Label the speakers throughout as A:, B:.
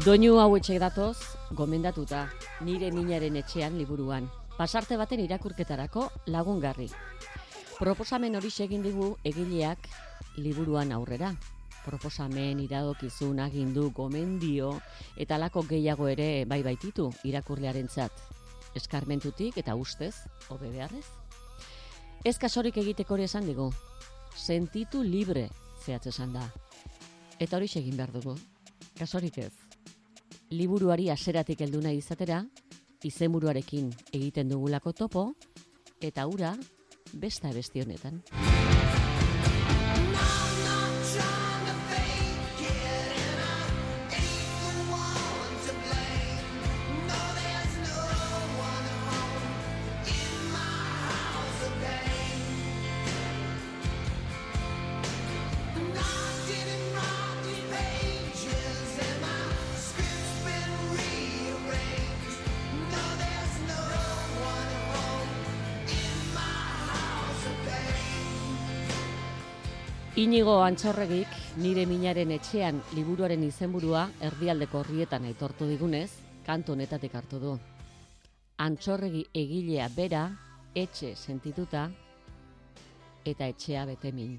A: Doinu hau etxe datoz, gomendatuta, nire minaren etxean liburuan. Pasarte baten irakurketarako lagungarri. Proposamen hori egin digu egileak liburuan aurrera. Proposamen iradokizun agindu gomendio eta lako gehiago ere bai baititu irakurlearen zat. Eskarmentutik eta ustez, hobe beharrez. Ez kasorik egiteko hori esan digu. Sentitu libre zehatz esan da. Eta hori egin behar dugu. Kasorik ez liburuari aseratik heldu nahi izatera, izenburuarekin egiten dugulako topo, eta ura besta besti honetan. Inigo Antxorregik nire minaren etxean liburuaren izenburua erdialdeko horrietan aitortu digunez, kanto honetatik hartu du. Antxorregi egilea bera, etxe sentituta, eta etxea bete min.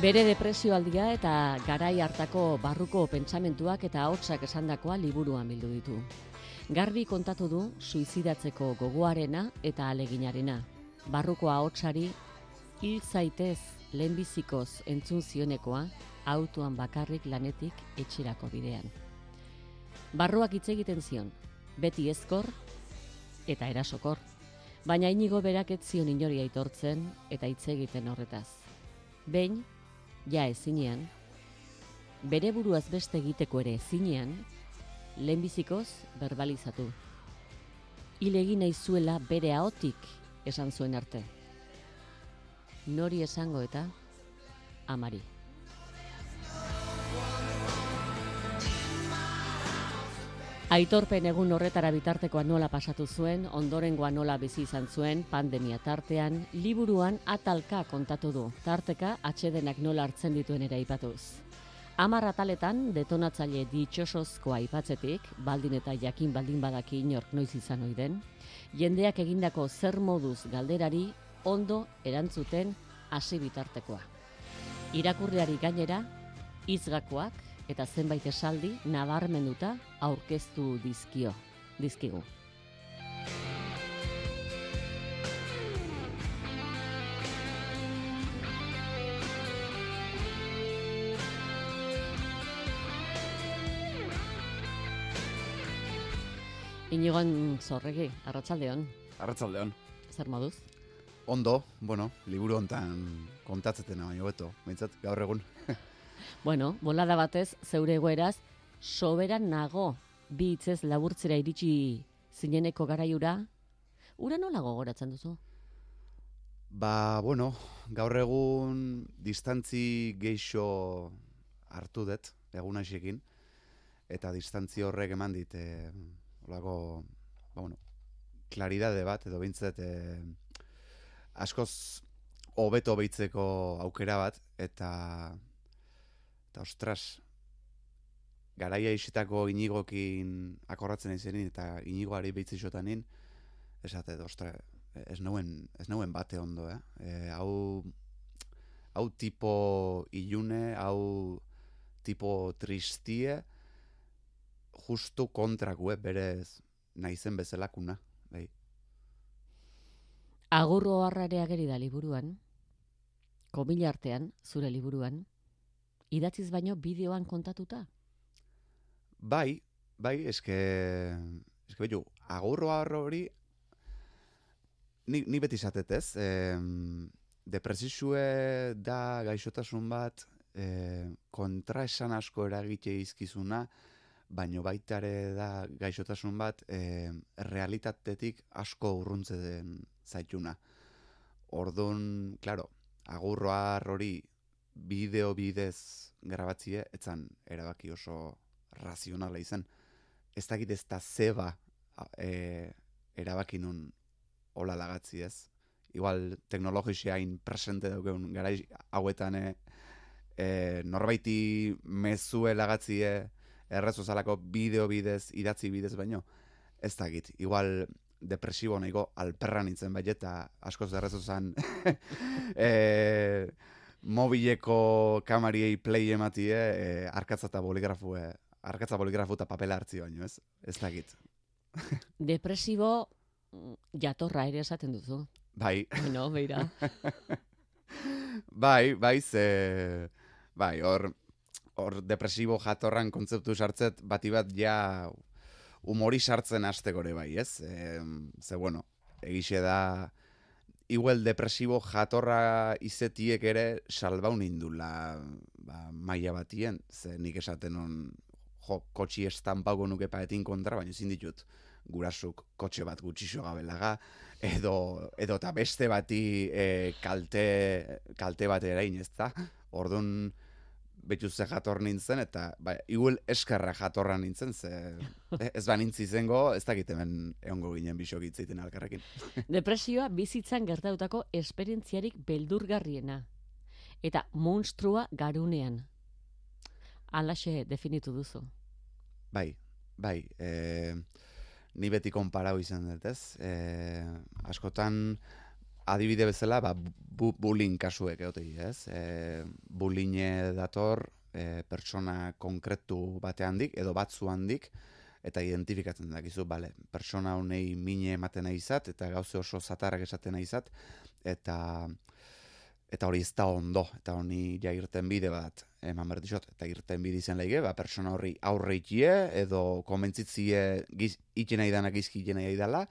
A: Bere depresio aldia eta garai hartako barruko pentsamentuak eta hotsak esandakoa liburuan bildu ditu. Garbi kontatu du suizidatzeko gogoarena eta aleginarena barruko ahotsari hil zaitez lehenbizikoz entzun zionekoa autoan bakarrik lanetik etxerako bidean. Barruak hitz egiten zion, beti ezkor eta erasokor, baina inigo berak ez zion inori aitortzen eta hitz egiten horretaz. Behin, ja ezinean, bere buruaz beste egiteko ere ezinean, lehenbizikoz berbalizatu. Ilegin nahi zuela bere ahotik esan zuen arte. Nori esango eta amari. Aitorpen egun horretara bitartekoa nola pasatu zuen, ondorengoa nola bizi izan zuen, pandemia tartean, liburuan atalka kontatu du, tarteka atxedenak nola hartzen dituen ere ipatuz. Amar ataletan detonatzaile ditxosozkoa aipatzetik, baldin eta jakin baldin badaki inork noiz izan oiden, jendeak egindako zer moduz galderari ondo erantzuten hasi bitartekoa. Irakurriari gainera, izgakoak eta zenbait esaldi nabarmenduta aurkeztu dizkio, dizkigu. Inigoan zorregi, arratsaldeon.
B: Arratsaldeon.
A: Zer moduz?
B: Ondo, bueno, liburu hontan kontatzeten baino beto, beintzat gaur egun.
A: bueno, bolada batez zeure egoeraz soberan nago bi hitzez laburtzera iritsi zineneko garaiura. Ura nola gogoratzen duzu?
B: Ba, bueno, gaur egun distantzi geixo hartu dut egun eta distantzi horrek eman dit eh, olako, ba, bueno, klaridade bat, edo bintzat e, askoz hobeto behitzeko aukera bat, eta, eta ostras, garaia isitako inigokin akorratzen izenin, eta inigoari behitzi xotanin, esate, ostra, ez nauen, ez nauen bate ondo, eh? E, hau, hau tipo ilune, hau tipo tristie, justu kontraku, eh? berez naizen bezalakuna, bai.
A: Agurro harrarea geri da liburuan, komila artean, zure liburuan, idatziz baino bideoan kontatuta?
B: Bai, bai, eske, eske behu, agurro hori, ni, ni beti zatet ez, e, depresizue da gaixotasun bat, e, kontra esan asko eragite izkizuna, baino baitare da gaixotasun bat e, realitatetik asko urruntze den zaituna. Orduan, claro, agurroa hori bideo bidez grabatzie, etzan erabaki oso razionala izan. Ez dakit ez da zeba e, erabaki nun hola lagatzi ez. Igual teknologisia hain presente daukeun gara hauetan e, e, norbaiti mezue lagatzie errezu zalako bideo bidez, idatzi bidez baino. Ez dakit, igual depresibo nahiko alperra nintzen bai eta askoz errezu zan e, mobileko kamariei play ematie e, arkatza eta boligrafu e, arkatza boligrafu eta papela hartzi baino ez? Ez dakit.
A: Depresibo mm, jatorra ere esaten duzu.
B: Bai.
A: No, beira
B: bai bai ze bai hor hor depresibo jatorran kontzeptu sartzet bati bat ja humori sartzen hastekore bai, ez? E, ze bueno, egixe da igual depresibo jatorra izetiek ere salbaun indula ba, maia batien, ze nik esaten on jo, kotxi estampago nuke paetin kontra, baina ezin ditut gurasuk kotxe bat gutxixo gabelaga, edo, edo ta beste bati e, kalte, kalte bat erain, ez da? Orduan, betu ze jator nintzen, eta ba, igual eskarra jatorra nintzen, ze ez ba nintzi zengo, ez dakit hemen egongo ginen bisok itzaiten alkarrekin.
A: Depresioa bizitzan gertautako esperientziarik beldurgarriena. Eta monstrua garunean. Alaxe definitu duzu.
B: Bai, bai. E, ni beti konparau izan dut, ez? E, askotan, adibide bezala, ba, bu, bullying kasuek egote ez? E, bullying dator e, pertsona konkretu bate handik, edo batzu handik, eta identifikatzen dakizu, bale, persona honei mine ematen nahi izat, eta gauze oso zatarrak esaten nahi izat, eta eta hori ez da ondo, eta honi ja irten bide bat, eman berdizot, eta irten bide izan leige, ba, persona horri aurre ikie, edo komentzitzie giz, itxena idanak izki itxena idala,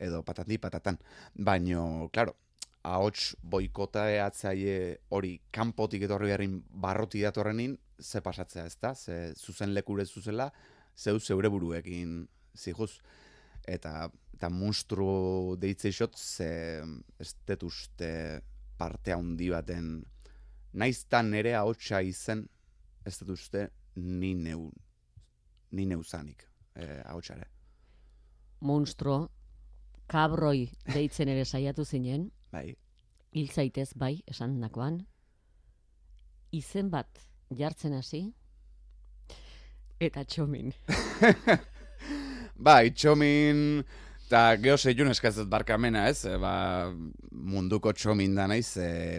B: edo patati patatan. Baino, claro, ahots boikota eatzaile hori kanpotik etorri beharrin barroti datorrenin, ze pasatzea ez da, ze zuzen lekure zuzela, zeu zeure buruekin zihuz. Eta, eta monstru deitze isot, ze ez detuzte parte handi baten, naiztan nere ahotsa izen, ez detuzte ni neu, ni neuzanik eh, ahotsare.
A: Monstro, kabroi deitzen ere saiatu zinen.
B: Bai.
A: Hil zaitez bai, esan nakoan. Izen bat jartzen hasi. Eta txomin.
B: bai, txomin... Eta geho zeiun eskazet barkamena, ez? E, ba, munduko txomin da naiz, e,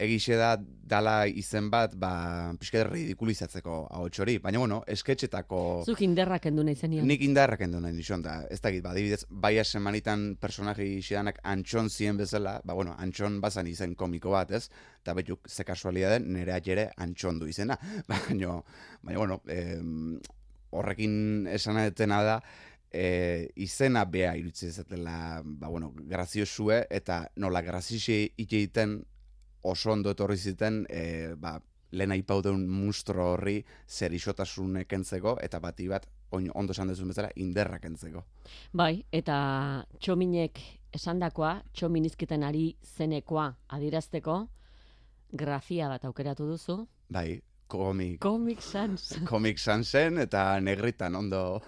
B: egixe da dala izen bat, ba, pixka ridikulizatzeko hau txori. Baina, bueno, esketxetako...
A: Zuk inderrak endu nahi zenian.
B: Nik indarrak endu nahi nizun, da, ez dakit, ba, dibidez, bai semanitan personaji xedanak antxon ziren bezala, ba, bueno, antxon bazan izen komiko bat, ez? Eta betuk, ze kasualia den, nire atxere antxon du izena. Baina, baina, bueno, eh, horrekin esan da, e, izena bea irutzen zatela, ba, bueno, graziosue, eta nola graziosi iteiten oso ondo etorri ziten, e, ba, lehen aipauden mustro horri zer isotasun kentzeko, eta bati bat, ondo esan dezun bezala, inderra kentzeko.
A: Bai, eta txominek esandakoa, txominizkiten ari zenekoa adirazteko, grafia bat aukeratu duzu.
B: Bai, komik.
A: Komik sans.
B: komik sansen, eta negritan, ondo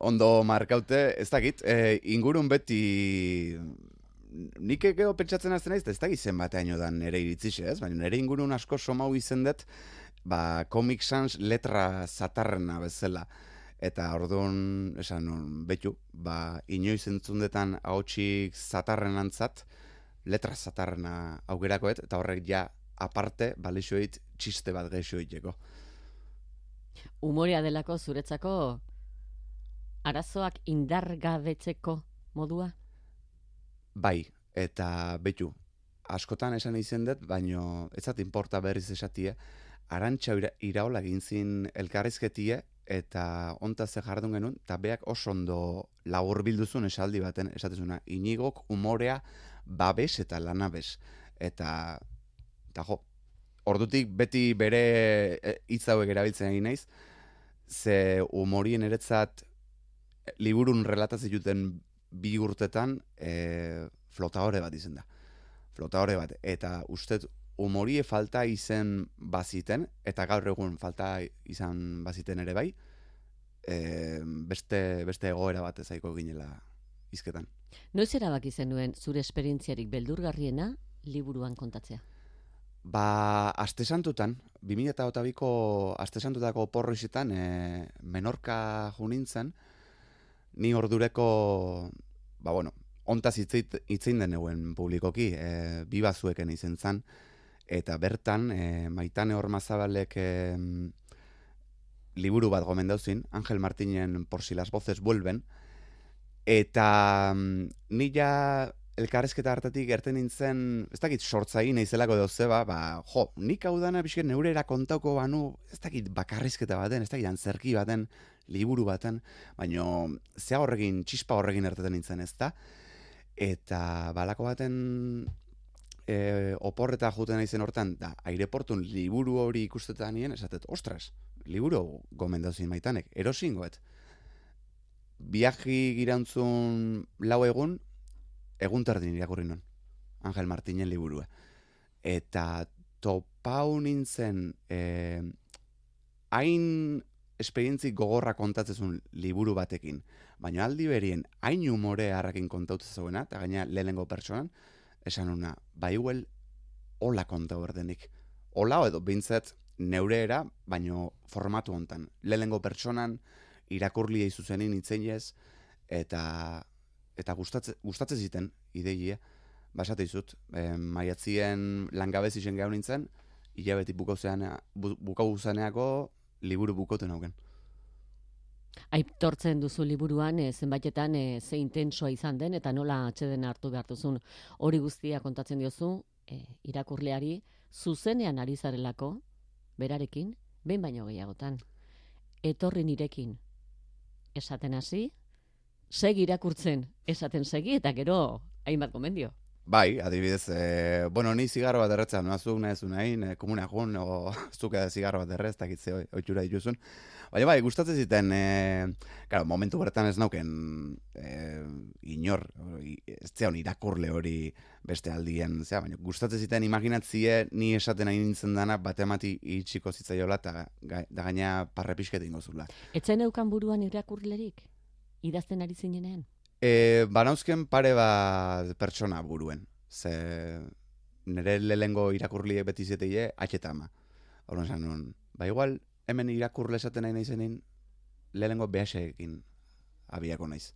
B: ondo markaute, ez dakit, e, ingurun beti nik egeo pentsatzen azten naiz, ez dakit zenbateaino dan nere iritzise, ez? Baina nere ingurun asko somau izen dut, ba, Comic Sans letra zatarrena bezala. Eta orduan, esan, betu, ba, inoiz entzundetan hautsi zatarren antzat, letra zatarrena augerakoet, eta horrek ja, aparte, balixoit, txiste bat geixoiteko.
A: Umorea delako zuretzako arazoak indargabetzeko modua?
B: Bai, eta betu, askotan esan izen dut, baino ez zat inporta berriz esatie, arantxa iraola gintzin elkarrizketie, eta onta ze jardun genuen, eta beak oso ondo lagur bilduzun esaldi baten, esatezuna, inigok umorea babes eta lanabes. Eta, eta jo, ordutik beti bere e, hitz hauek erabiltzen egin naiz, ze umorien eretzat liburun relatazituten bi urtetan e, flotadore bat izen da. Flotadore bat. Eta ustet umorie falta izen baziten, eta gaur egun falta izan baziten ere bai, e, beste, beste egoera bat ezaiko ginela izketan.
A: Noiz erabaki zenuen zure esperientziarik beldurgarriena liburuan kontatzea?
B: Ba, aste santutan, 2008ko aste santutako porroizetan, e, menorka junintzen, ni ordureko, ba bueno, ontaz itzein den publikoki, e, bi bazueken izen zan, eta bertan, e, maitane hor mazabalek e, liburu bat gomen dauzin, Angel Martinen por si las voces vuelven, eta ni ja elkarrezketa hartatik gerten nintzen, ez dakit sortzai naizelako edo zeba, ba, jo, nik hau dana bizken neurera kontauko banu, ez dakit bakarrizketa baten, ez dakit antzerki baten, liburu baten, baino zea horrekin, txispa horrekin erteten nintzen ez da. Eta balako baten e, oporreta juten izen hortan, da, aireportun liburu hori ikustetan nien, esatet, ostras, liburu gomendauzin maitanek, erosingoet. Biaji girantzun lau egun, egun tardin irakurri non, Angel Martinen liburua. Eta topau nintzen, eh, hain esperientzi gogorra kontatzezun liburu batekin, baina aldi berien hain umore harrakin kontautzen zuena, eta gaina lehenengo pertsonan, esan una, baiuel hola konta berdenik. Hola edo bintzat neureera, baino formatu hontan. Lehenengo pertsonan, irakurlia izuzenin itzen eta, eta gustatze, gustatze ziten, ideia, basate izut, e, maiatzien langabez izen gehau nintzen, hilabeti bukau zeneako, liburu bukoten hauken.
A: Aitortzen duzu liburuan e, zenbaitetan e, ze intensoa izan den eta nola atxeden hartu behar duzun hori guztia kontatzen diozu e, irakurleari zuzenean ari zarelako berarekin behin baino gehiagotan. Etorri nirekin esaten hasi, segi irakurtzen esaten segi eta gero hainbat gomendio.
B: Bai, adibidez, e, bueno, ni zigarro bat erretzen, no azuk nahi zu nahi, e, komuna joan, o zuke zigarro bat errez, takitze oitxura dituzun. Baina bai, gustatzen ziten, e, claro, momentu bertan ez nauken e, inor, ez zeon irakurle hori beste aldien, zera, baina gustatzen ziten imaginatzie ni esaten nahi nintzen dana batemati itxiko zitzaiola eta da gaina parrepisket ingo zula.
A: Etzen eukan buruan irakurlerik? Idazten ari zinenean?
B: E, banauzken pare bat pertsona buruen. Ze nire lehengo irakurlie beti zeteie, atxeta ama. Horren zan nuen, ba igual, hemen irakurle esaten nahi nahi lehengo behaseekin abiako naiz.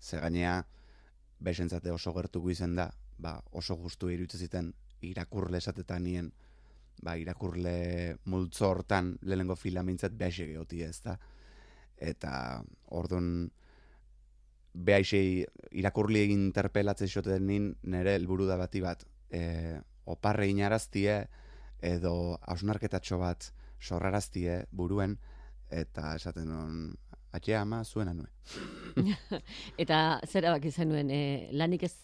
B: Ze gainea, behasentzate oso gertuko izen da, ba, oso justu iruditzen ziten irakurle esatetan nien, ba, irakurle multzo hortan lehengo filamintzat behasek egotia ez da. Eta, orduan, behaixei irakurli egin interpelatzen xoten nin, nire helburu da bati bat, e, oparre inaraztie, edo hausnarketatxo bat sorraraztie buruen, eta esaten non, atxea ama zuena nuen.
A: eta zera bak izan nuen, e, lanik ez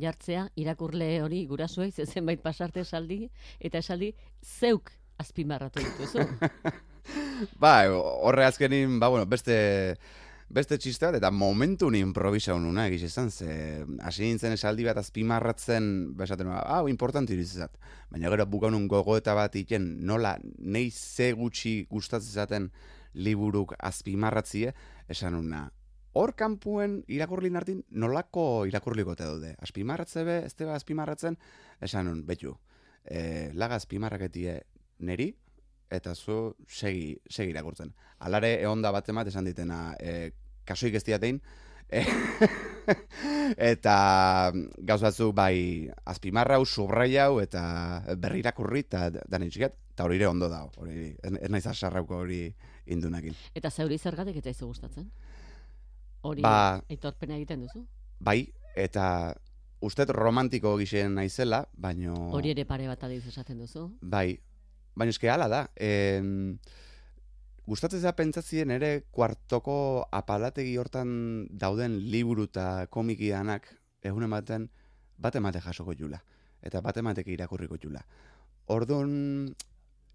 A: jartzea, irakurle hori gurasuei, zenbait pasarte esaldi, eta esaldi zeuk azpimarratu dituzu.
B: ba, horre azkenin, ba, bueno, beste beste txiste bat, eta momentu improvisa honuna egiz izan, ze hasi nintzen esaldi bat azpimarratzen, besaten, hau, importanti irizizat. Baina gero bukaunun gogo eta bat iten, nola, nei ze gutxi gustatzen zaten liburuk azpimarratzie, esan una, hor kanpuen irakurlin hartin nolako irakurliko te daude. Azpimarratze be, ez teba azpimarratzen, esan un, betu, e, laga azpimarraketie neri, eta zu segi, segi irakurtzen. Alare, egon da bat emat esan ditena, e, kasuik ez diatein, e, eta gauz batzu bai azpimarra hau, subrai hau, eta berri irakurri, eta dan itxiket, eta hori ere ondo da, hori, ez, ez naiz asarrauko hori indunakin.
A: Eta zeuri zergatik eta izu gustatzen? Hori
B: Ba-
A: aitorpena egiten duzu?
B: Bai, eta ustet romantiko gixen naizela, baino...
A: Hori ere pare bat adiz esaten duzu?
B: Bai, baina eske hala da. Em, gustatzen da pentsatzien ere kuartoko apalategi hortan dauden liburu eta komikianak egun ematen bat emate jasoko jula. Eta bat emateke irakurriko jula. Orduan,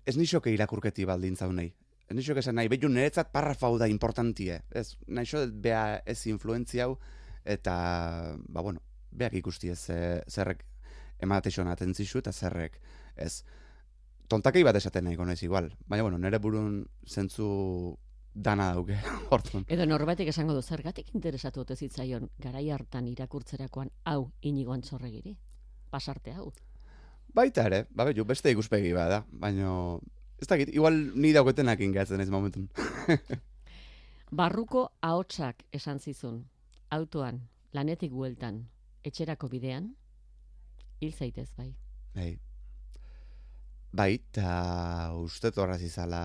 B: ez nixoke irakurketi baldintza nahi. Ez nixoke esan nahi, behitu niretzat parrafau da importantie. Ez, nahixo bea ez influentzia hau, eta, ba bueno, beak ikusti ez eh, zerrek emateixon atentzixu eta zerrek ez tontakei bat esaten nahiko naiz igual. Baina, bueno, nire burun zentzu dana dauke, hortun.
A: Edo norbaitek esango du zergatik interesatu ote zitzaion garai hartan irakurtzerakoan hau inigo antzorregiri? Pasarte hau.
B: Baita ere, ba, betu, beste ikuspegi bada, baina, ez dakit, igual ni dauketenak ingatzen ez momentun.
A: Barruko ahotsak esan zizun, autoan, lanetik bueltan, etxerako bidean, hil zaitez bai.
B: Bai. Bai, eta uste torraz izala,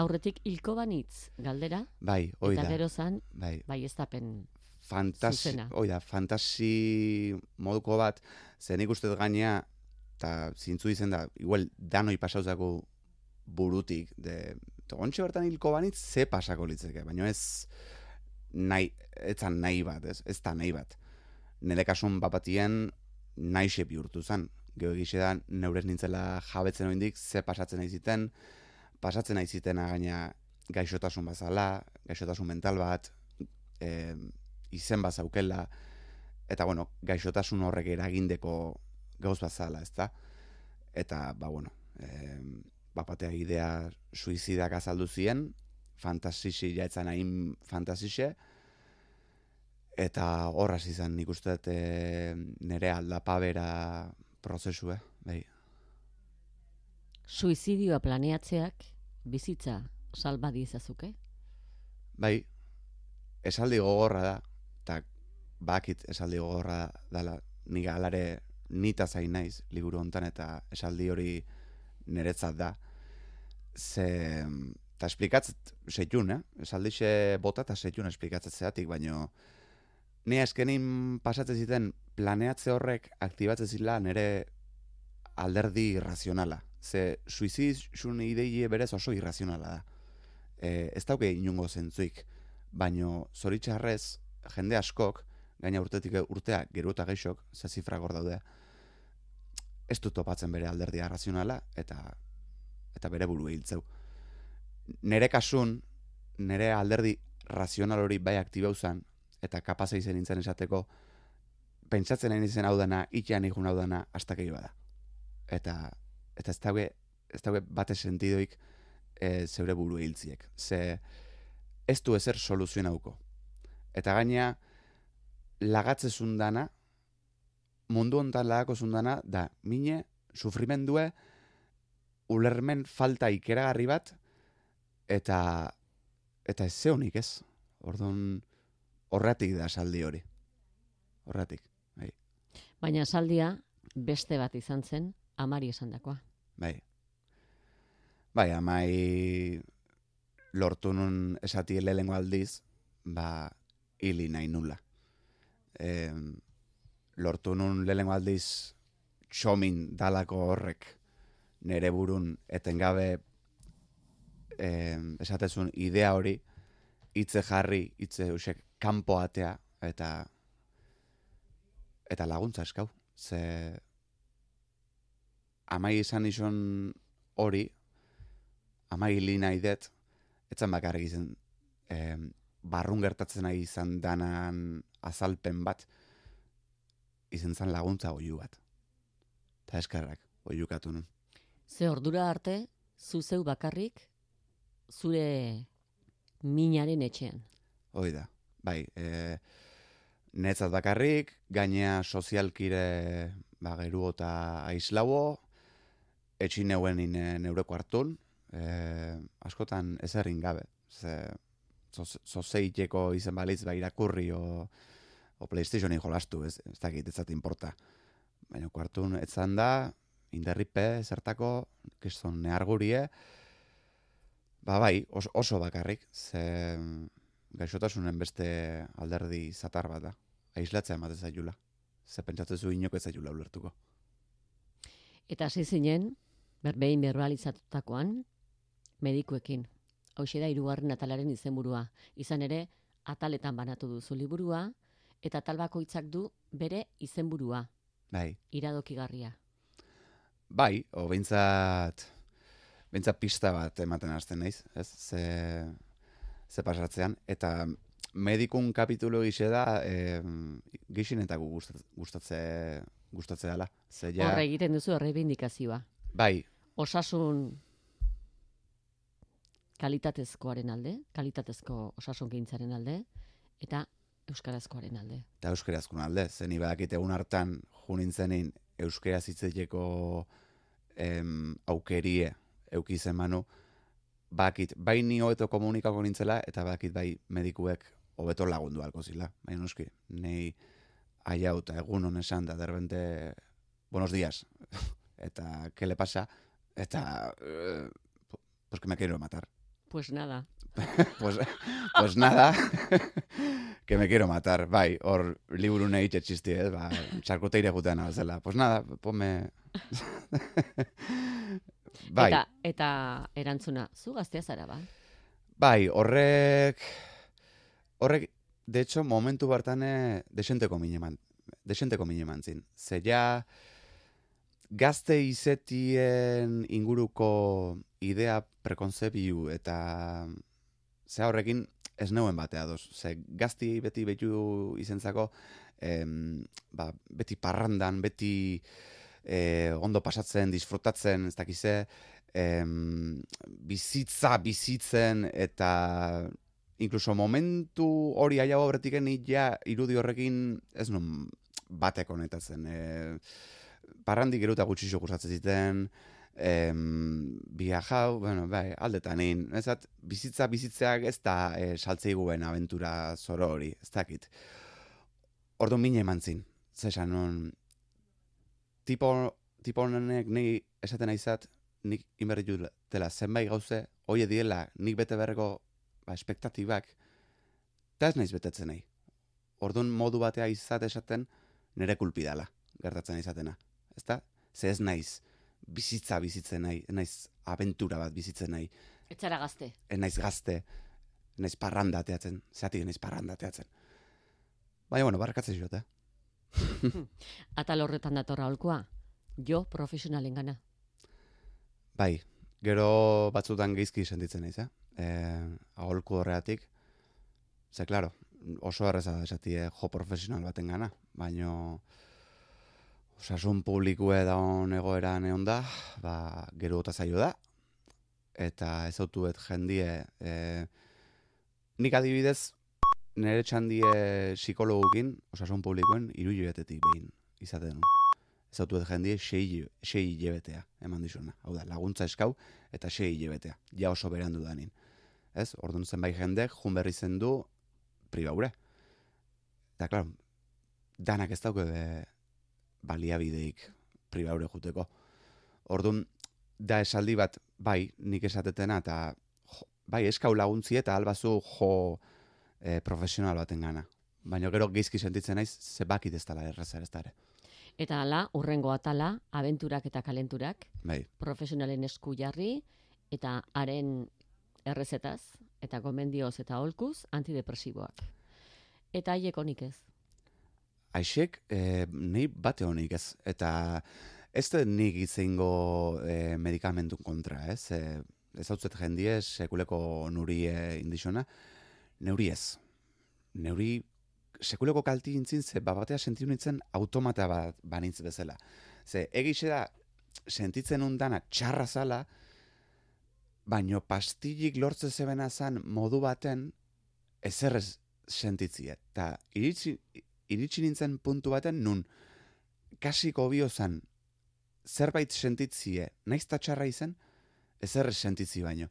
A: Aurretik hilko banitz galdera,
B: bai, hoi
A: eta
B: da,
A: gero zan,
B: bai,
A: bai ez dapen
B: fantasi,
A: Zuzena.
B: hoi da, fantasi moduko bat, zen ikustet gainea, eta zintzu izen da, igual danoi pasauzako burutik, de, ontsi bertan hilko banitz, ze pasako litzeke, baina ez nahi, etzan nahi bat, ez, ez da nahi bat. Nire kasun bapatien nahi bihurtu zen, geho egixe da, neurez nintzela jabetzen oindik, ze pasatzen nahi ziten, pasatzen nahi zitena gaina gaixotasun bazala, gaixotasun mental bat, e, izen bazaukela, eta bueno, gaixotasun horrek eragindeko gauz bazala, ezta? Eta, ba, bueno, e, bapatea idea suizidak azaldu zien, fantasisi jaetzan hain fantasixe, eta horraz izan nik uste e, nire aldapabera prozesue, bai.
A: suizidioa planeatzeak bizitza salba dizazuke?
B: Bai, esaldi gogorra da, eta bakit esaldi gogorra dala, nik alare nita zain naiz liburu hontan eta esaldi hori niretzat da. Ze, eta esplikatzet setjun, eh? Esaldixe bota eta setjun esplikatzet zeatik, baino ni eskenin pasatzen ziten planeatze horrek aktibatzen zila nire alderdi irrazionala. Ze suizidun idei berez oso irrazionala da. E, ez dauke inungo zentzuik, baino zoritxarrez jende askok, gaina urtetik urtea geru eta geixok, ze zifra daude, ez du topatzen bere alderdia razionala eta eta bere buru hiltzeu. Nere kasun, nere alderdi razional hori bai aktibau zen, eta kapaza izen nintzen esateko, pentsatzen nahi izen hau dana, itxean ikun hau dana, astakei bada. Eta, eta ez daude, ez daude bate sentidoik e, zeure buru hiltziek. Ze ez du ezer soluzionauko. Eta gaina, lagatzezun dana, mundu hontan lagako zundana, da, mine, sufrimendue, ulermen falta ikeragarri bat, eta eta ez zeunik ez. Orduan, horratik da saldi hori. Horratik,
A: Baina saldia beste bat izan zen amari esandakoa.
B: bai. Bai, amai lortu nun esati lehengo aldiz, ba, hili nahi nula. E, lortu nun lehengo aldiz txomin dalako horrek nere burun etengabe e, esatezun idea hori hitze jarri, hitze usek kanpo atea eta eta laguntza eskau. Ze amai izan izan hori, amai hili nahi dut, etzan bakarrik izan eh, barrun gertatzen nahi izan danan azalpen bat, izan zan laguntza oiu bat. Eta eskarrak, oiukatu nun.
A: Ze ordura arte, zu zeu bakarrik, zure minaren etxean.
B: Hoi da, bai, e, netzat bakarrik, gainea sozialkire ba, geru eta aizlauo, etxin neuen ine neureko hartun, e, askotan ez errin gabe. Ze, zozeiteko zo izen balitz ba irakurri o, o Playstationi jolastu, ez, ez dakit ez importa. Baina kuartun etzan da, inderripe, zertako, kiston neargurie, ba bai, oso, oso bakarrik, ze gaixotasunen beste alderdi zatar bat da. Aislatzea ematen zailula. Ze pentsatzen zu inok ez zailula ulertuko.
A: Eta hasi zinen, berbein berbalizatutakoan, medikuekin. Hau da irugarren atalaren izenburua. Izan ere, ataletan banatu duzu liburua, eta atal bakoitzak du bere izenburua.
B: Bai.
A: Iradokigarria.
B: Bai, o bintzat, bintzat pista bat ematen hasten naiz, ez? Ze, ze pasatzean, eta medikun kapitulu gise da, e, gixin eta gu gustatze, gustatze dela.
A: Ze ja, Horre egiten duzu errebindikazioa.
B: Bai.
A: Osasun kalitatezkoaren alde, kalitatezko osasun gintzaren alde, eta euskarazkoaren alde.
B: Eta euskarazkoaren alde, zeni badakite egun hartan, junintzenin, euskaraz hitzeteko em, aukerie eukizen manu, bakit, bai ni hobeto komunikako nintzela, eta bakit bai medikuek hobeto lagundu alko zila. Baina nuski, nei aia eta egun honesan da, derbente, buenos días, eta ke le pasa, eta, uh, pues que me quiero matar.
A: Pues nada.
B: pues, pues nada, que me quiero matar. Bai, hor liburu nahi txisti, eh? ba, txarkoteire gutean zela. Pues nada, ponme...
A: bai. Eta, eta erantzuna, zu gaztea zara, ba?
B: Bai, horrek... Horrek, de hecho, momentu bartane desenteko mineman. Desenteko mineman zin. Ze ja, gazte izetien inguruko idea prekonzebiu eta ze horrekin ez neuen batea doz. Ze gazti beti betu izentzako em, ba, beti parrandan, beti e, ondo pasatzen, disfrutatzen, ez dakize, em, bizitza, bizitzen, eta inkluso momentu hori aia horretik ja irudi horrekin ez nun batek honetatzen. E, parrandik geruta gutxi gustatzen ziten, em, viajau, bueno, bai, aldetan egin, ezat, bizitza bizitzeak ez da e, saltzeiguen aventura zoro hori, ez dakit. Ordu mine eman zin, zesan, tipo, tipo honenek ni esaten aizat, nik inberri dela zenbait gauze, hoi diela nik bete berreko ba, espektatibak, eta ez naiz betetzen nahi. Orduan modu batea izate esaten, nire kulpidala, gertatzen izatena. Ez da? Ze ez naiz bizitza bizitzen nahi, naiz aventura bat bizitzen nahi.
A: Etxara gazte.
B: Ez naiz gazte, naiz parrandateatzen, zeatik ez naiz parrandateatzen. Baina, bueno, barrakatzen jote. Eh?
A: Atal horretan datorra holkoa, jo profesionalen gana.
B: Bai, gero batzutan geizki sentitzen naiz, eh? E, aholku horreatik, ze, klaro, oso erreza da esatie jo profesional baten gana, baino osasun publikue da hon egoeran egon da, ba, gero eta zaio da, eta ez autuet jendie, e, nik adibidez, nire txandie psikologukin, osasun publikoen, iru jibetetik behin izaten duen. Ez hau jendie, sei, sei hilebetea, eman dizuna. Hau da, laguntza eskau, eta sei hilebetea. Ja oso berandu danin. Ez, orduan zenbait jendek, jun berri zen du, pribaure. Eta, klar, danak ez dauke be, baliabideik pribaure juteko. Orduan, da esaldi bat, bai, nik esatetena, eta bai, eskau laguntzi eta albazu jo, e, profesional baten gana. Baina gero geizki sentitzen naiz, zebakit ez dela erraza ez dara.
A: Eta ala, urrengo atala, abenturak eta kalenturak,
B: bai.
A: profesionalen esku jarri, eta haren errezetaz, eta gomendioz eta holkuz, antidepresiboak. Eta haiek honik ez?
B: Aixek, e, nahi bate honik ez. Eta ez da nik izango e, medikamentu kontra, ez? E, ez hau zet jendie, sekuleko nuri indizona, neuri ez. Neuri sekuleko kalti intzin, ze babatea sentiu nintzen automata bat banintz bezala. Ze egixe da, sentitzen undana txarra zala, baino pastillik lortze zebena zan modu baten ezerrez sentitzie. Ta iritsi, iritsi nintzen puntu baten nun kasiko bio zan zerbait sentitzie, naiz txarra izen, ezerrez sentitzi baino.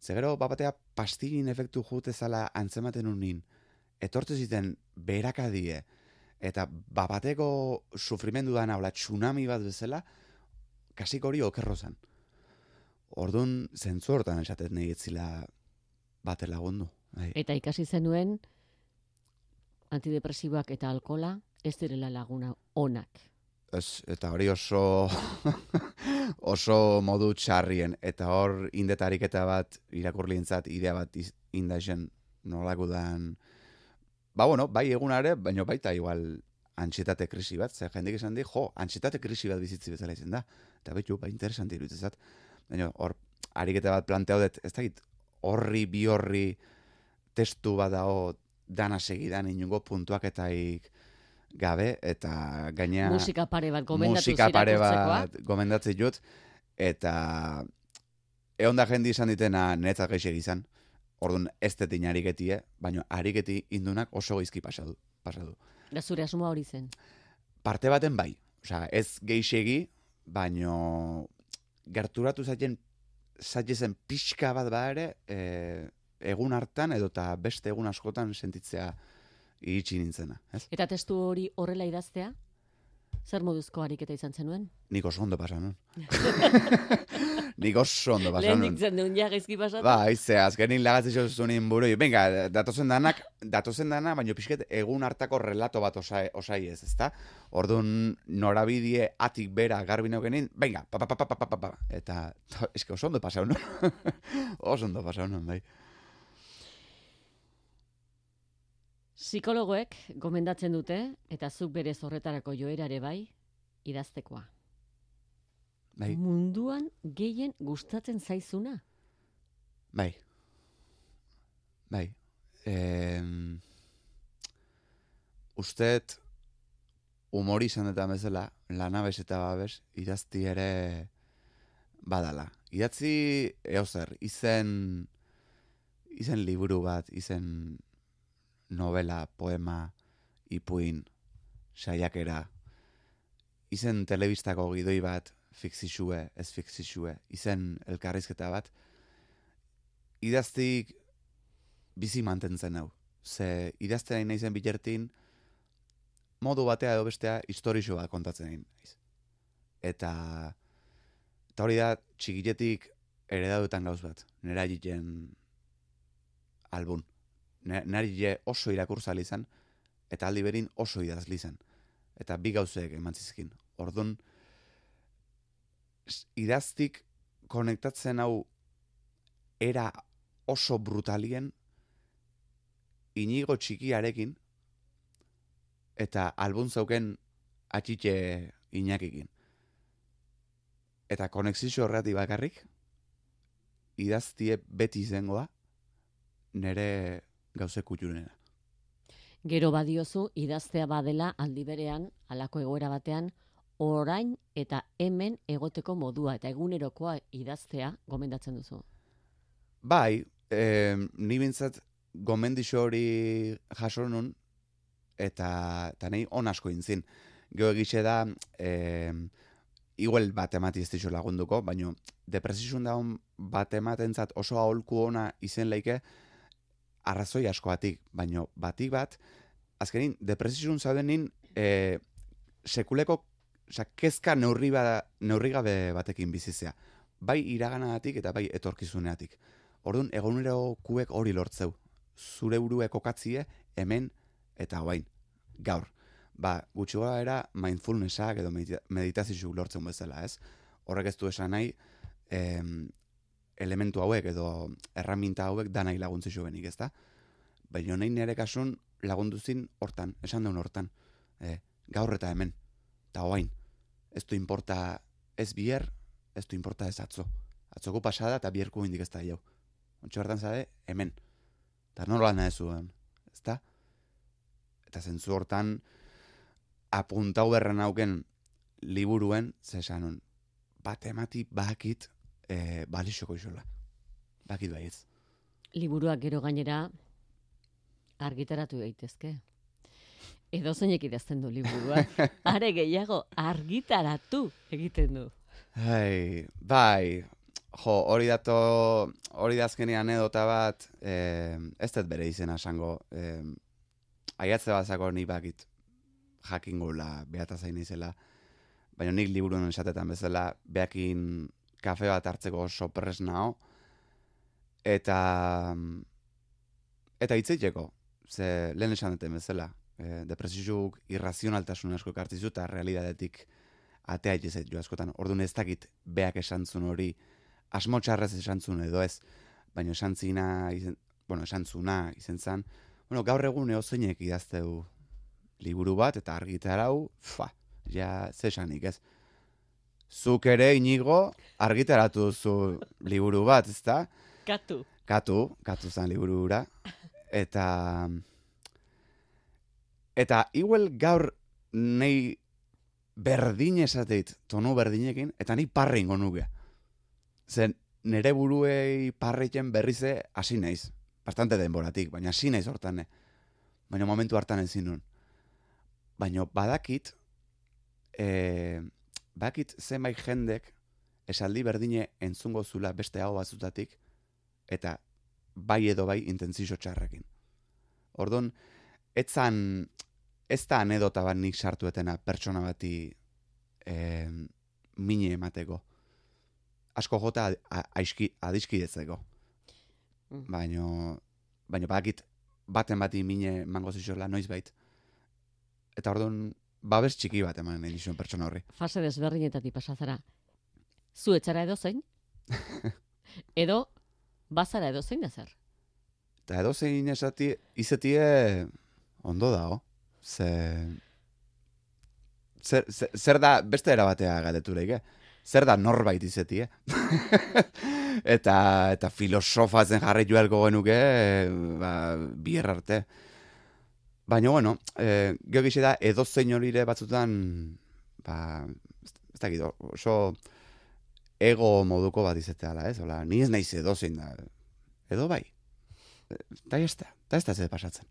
B: Zegero, bapatea pastillin efektu jute zala antzematen unin, etortu ziten berakadie, eta bapateko sufrimendu dana, hola, tsunami bat bezala, kasik hori okerro zen. Orduan, zentzu hortan esatet nahi etzila bate lagundu. Bai.
A: Eta ikasi zenuen antidepresiboak eta alkola ez direla laguna onak.
B: Ez, eta hori oso oso modu txarrien eta hor indetarik eta bat irakurlientzat idea bat iz- indaixen nolako dan ba bueno, bai egunare, baina baita igual antxietate krisi bat, zer jendik esan di, jo, antxietate krisi bat bizitzi bezala izan da. Eta betu, ba, interesanti iruditzen. Baina hor, ariketa bat planteau dut, ez dakit, horri, bi horri, testu bat dago dana segidan inungo puntuaketaik gabe, eta gaina
A: Musika pare bat gomendatu
B: musika pare bat gomendatzen dut, eta egon da jendi izan ditena netzat gaixek izan, orduan ez detin ariketie, baina ariketi indunak oso goizki pasadu. pasadu.
A: Da zure asmoa hori zen.
B: Parte baten bai, osea, ez geixegi, baino gerturatu zaien zaitzen pixka bat ba ere, e, egun hartan edo eta beste egun askotan sentitzea iritsi nintzena. Ez?
A: Eta testu hori horrela idaztea? Zer moduzko ariketa izan zenuen?
B: Nik oso ondo pasan, nuen. Nik oso ondo pasan,
A: nuen. Lehen dintzen ja gezki pasan.
B: Ba, izte, azkenin lagatzen jo zuen buru. Benga, datozen danak, datozen dana, baina pixket egun hartako relato bat osai, osai ez, ezta? Orduan, norabidie atik bera garbi neukenin, benga, pa, pa, pa, pa, pa, pa, pa. Eta, to, eske oso ondo pasan, nuen. oso ondo pasan, nuen, bai.
A: Psikologoek gomendatzen dute, eta zuk berez horretarako joerare bai, idaztekoa.
B: Bai,
A: Munduan gehien gustatzen zaizuna.
B: bai. Bai. Eh, ustet, humori izan eta bezala, lanabes eta babes, idazti ere badala. Idatzi, eozer, izen, izen liburu bat, izen novela, poema, ipuin, saiakera, izen telebistako gidoi bat, fikzixue, ez fikzixue, izen elkarrizketa bat, idaztik bizi mantentzen hau. Ze idazten nahi naizen bilertin, modu batea edo bestea historixo bat kontatzen nahi naiz. Eta, eta hori da txikiletik eredadutan gauz bat. Nera jiten albun. Nera jite oso irakurzali izan, eta aldi berin oso idazli izan. Eta bi gauzek eman zizkin. Orduan, idaztik konektatzen hau era oso brutalien inigo txikiarekin eta albun zauken atxitxe inakikin. Eta konexizio horretik bakarrik, idaztie beti izango da, nere gauze kutxunena.
A: Gero badiozu, idaztea badela aldi berean, halako egoera batean, orain eta hemen egoteko modua eta egunerokoa idaztea gomendatzen duzu.
B: Bai, eh, ni bintzat gomendixo hori jaso nun, eta, eta nahi on asko intzin. Gero egixe da, eh, igual bat emati ez lagunduko, baino depresizun da bat ematentzat oso aholku ona izen leike arrazoi askoatik, baino batik bat, azkenin depresizun zaudenin eh, sekuleko Osa, kezka neurri, ba, neurri gabe batekin bizizea. Bai iraganagatik eta bai etorkizuneatik. Orduan, egunero kuek hori lortzeu. Zure burue kokatzie hemen eta hoain. Gaur. Ba, gutxi gora era mindfulnessak edo medita- meditazio lortzen bezala, ez? Horrek ez du esan nahi, em, elementu hauek edo erraminta hauek danai laguntzixu benik, ezta? Baina nahi nire kasun lagunduzin hortan, esan daun hortan. E, gaur eta hemen, eta hoain. Ez du importa ez bier, ez du importa ez atzo. Atzoko pasada eta bierku indik ez da jau. Ontsi bertan zade, hemen. Eta nola nahi zuen, ezta? Eta zentzu hortan, apuntau berren hauken liburuen, ze esanon, bat emati bakit e, balixoko isola. bakit baietz.
A: Liburuak gero gainera argitaratu daitezke. Edo zeinek idazten du liburuak. Are gehiago argitaratu egiten du.
B: Bai, bai, jo, hori dato, hori da azkenean anedota bat, eh, ez dut bere izena esango, eh, aiatze bazako ni bakit jakingula behata zain izela, baina nik liburuen esatetan bezala, behakin kafe bat hartzeko oso pres nao, eta eta hitzeiteko, ze lehen esan duten bezala, e, depresizuk irrazionaltasun asko kartizu eta realidadetik atea itezet jo askotan. Orduan ez dakit beak esan zuen hori, asmotxarrez esan zuen edo ez, baina esan zina, izen, bueno, esan zuna izen zan, bueno, gaur egun eozeinek idazteu liburu bat eta argitarau, fa, ja, ze esanik ez. Zuk ere inigo argitaratu duzu liburu bat, ezta?
A: Katu.
B: Katu, katu zan liburura. Eta eta igual gaur nei berdin esateit, tonu berdinekin, eta ni parre ingo nuke. Zen, nere buruei parreiten berrize hasi naiz. Bastante denboratik, baina hasi naiz hortan. Baina momentu hartan ezin nun. Baina badakit, e, badakit zenbait jendek esaldi berdine entzungo zula beste hau batzutatik, eta bai edo bai intentzio txarrekin. Ordon, etzan, ez da anedota bat nik sartu etena pertsona bati e, mine emateko. Asko jota aizki, adiskidetzeko.
A: Mm.
B: Baina, baina bakit baten bati mine mango zizola noiz bait. Eta orduan, babes txiki bat eman nahi nizuen pertsona horri.
A: Fase desberdinetatik pasazara. Zu etxara edo zein? edo, bazara edo zein da zer?
B: Eta edo zein esati, izetie ondo dago. Ze... Zer, zer, zer da, beste erabatea galdetureik, eh? Zer da norbait izetie? eta, eta filosofatzen jarri joelko genuke, ba, bier arte. Baina, bueno, e, geho da, edo zein horire batzutan, ba, ez dakit, oso ego moduko bat izeteala, ez? Ola, ni ez naiz edo zein da, edo bai. Eta ez da, eta ez da ze pasatzen.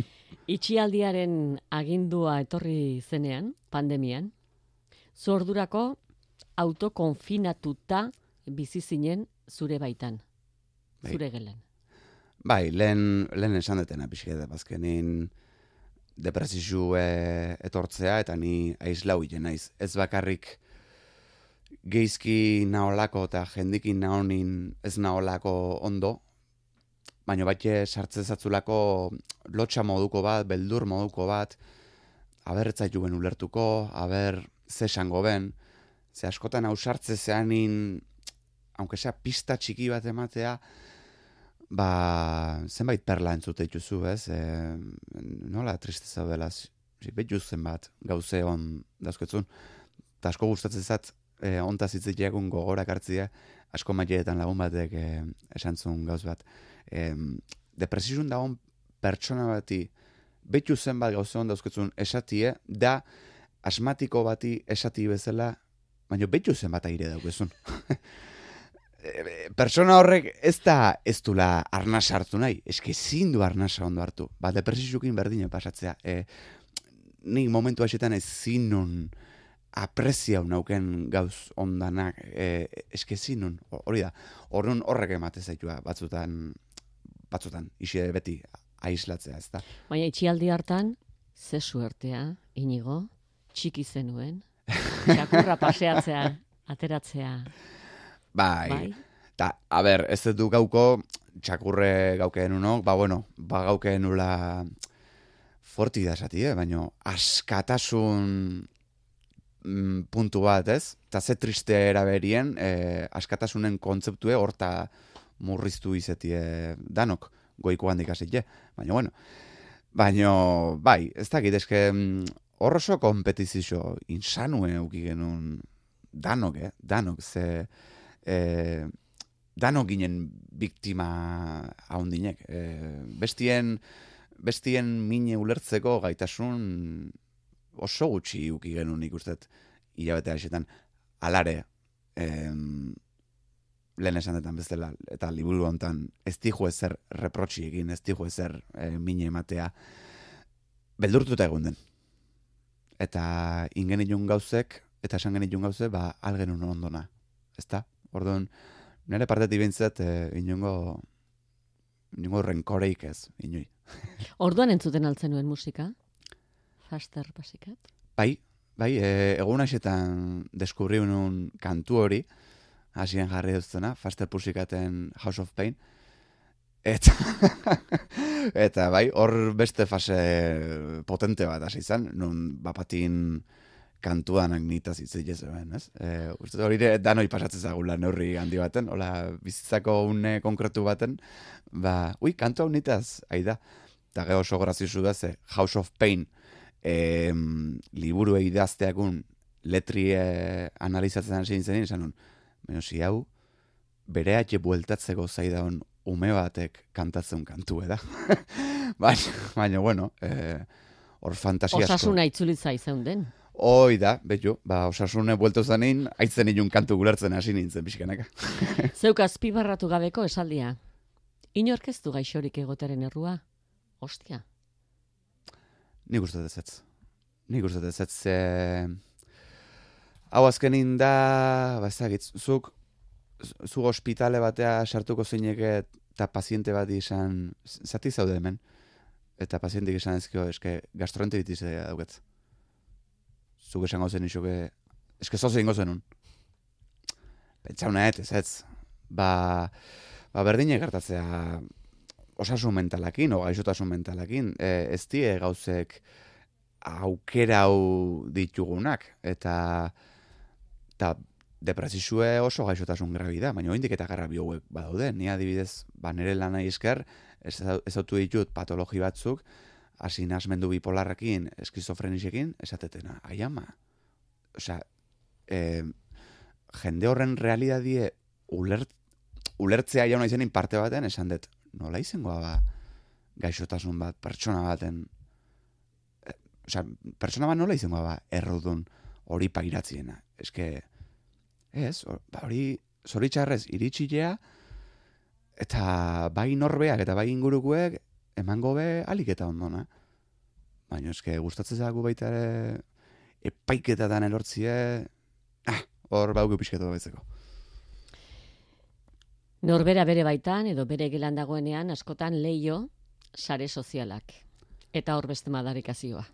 A: Itxialdiaren agindua etorri zenean, pandemian, zordurako autokonfinatuta bizi zinen zure baitan,
B: Bai.
A: zure gelen.
B: Bai, lehen, lehen esan detena pixke da, bazkenin depresizu e, etortzea, eta ni aizlau hile naiz. Ez bakarrik geizki naolako eta jendikin naonin ez naolako ondo, baina batxe sartze zatzulako lotxa moduko bat, beldur moduko bat, aber juen ulertuko, aber ze esango ben, ze askotan ausartze zeanin, aunque sea pista txiki bat ematea, ba, zenbait perla entzute dituzu, ez? E, nola tristeza dela, betu zenbat gauze on dauzketzun, eta asko gustatzen zat, e, ontaz hitzeteakun gogorak hartzia, asko maileetan lagun batek e, esan zuen gauz bat. E, depresizun dagoen pertsona bati, betu zenbat gauze on dauzketzun esatie, da asmatiko bati esati bezala, baina betu zenbat aire daukezun. persona horrek ez da ez dula arnasa hartu nahi, eske ezin du arnasa ondo hartu. Ba, depresizukin berdine pasatzea. E, nik momentu hasetan ezin nun apreziau nauken gauz ondanak, e, eske ezin nun, hori da, horren horrek emate zaitua batzutan, batzutan, isi beti aislatzea, ez da.
A: Baina itxialdi hartan, ze suertea, inigo, txiki zenuen, txakurra paseatzea, ateratzea,
B: Bai.
A: bai?
B: Ta, a ber, ez dut gauko txakurre gaukeen unok, ba bueno, ba gaukeen ula forti da esati, eh? baina askatasun mm, puntu bat, ez? Ta ze triste eraberien, eh, askatasunen kontzeptue horta murriztu izetie danok, goiko handik asit, baina bueno. Baina, bai, ez dakit, eske mm, hor oso kompetizio insanue uki genuen danok, eh? danok, ze e, dano ginen biktima haundinek. E, bestien, bestien mine ulertzeko gaitasun oso gutxi uki genuen ikustet hilabete hasetan. Alare, em, lehen esan detan bezala, eta liburu hontan ez dihu ezer reprotxi egin, ez dihu ezer e, mine ematea, beldurtuta egun den. Eta ingen gauzek, eta esan genitun gauze, ba, algen uno ondona. Ez da? Orduan, nire partetik bintzat, e, inungo, inungo renkoreik ez, inui.
A: Orduan entzuten altzen nuen musika? Faster basikat?
B: Bai, bai, e, egun hasetan deskubri unun kantu hori, hasien jarri duztena, Faster Pussycaten House of Pain, Eta, eta bai, hor beste fase potente bat hasi izan, nun bapatin kantuan agnita zitzei ez ez? E, uste hori danoi pasatzen zagula neurri handi baten, hola bizitzako une konkretu baten, ba, ui, kantu hau nitaz, aida, eta geho oso grazizu da, ze House of Pain e, liburu idazteakun letri e, analizatzen hasi nintzen, esan nun, menosi hau, bere atxe bueltatzeko zaida hon ume batek kantatzen kantu, eda? baina, baina, bueno, e, hor fantasia
A: Osasuna itzulitza izan den.
B: Hoi da, betu, ba, osasune bueltu zanin, aitzen inun kantu gulertzen hasi nintzen pixkanaka.
A: Zeuk azpibarratu gabeko esaldia. Inork ez du gaixorik egoteren errua? Ostia.
B: Nik uste dezetz. Nik uste dezetz. E... Hau azkenin da, ba, ezagitz, zuk, zu ospitale batea sartuko zeineke eta paziente bat izan, zati zaude hemen, eta pazientik izan ezkio, eske gastroenteritis daugetz zuk esango zen isuke, eske zoze ingo zenun. Pentsauna ez, ez, ba, ba berdine gertatzea osasun mentalakin, o gaixotasun mentalakin, e, ez die gauzek aukera hau ditugunak, eta eta depresizue oso gaixotasun grabi da, baina oindik eta garra hauek badaude, ni adibidez, ba nire lana izker, ez, ez ditut patologi batzuk, hasi nasmendu bipolarrekin, eskizofrenisekin, esatetena, ai ama. Osea, e, jende horren realidadie ulert, ulertzea jauna izenin parte baten, esan dut, nola izangoa ba, gaixotasun bat, pertsona baten, e, osea, pertsona bat nola izangoa ba, errudun hori pairatziena. Eske, ez, ba, hori, zoritxarrez, iritsillea, eta bai norbeak eta bai ingurukuek emango be alik eta ondona. Baina eske gustatzen zagu baita ere epaiketatan elortzie, ah, hor bauke pixketu betzeko.
A: Norbera bere baitan edo bere gelan dagoenean askotan leio sare sozialak. Eta hor beste madarikazioa.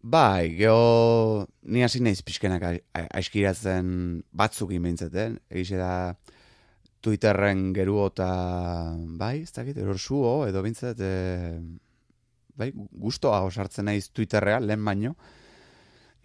B: Bai, geho ni hasi naiz pixkenak aiskiratzen batzuk inbentzaten. Egize da, Twitterren geru eta, bai, ez dakit, eror zuo, edo bintzat, e, bai, guztoa osartzen naiz Twitterrea, lehen baino,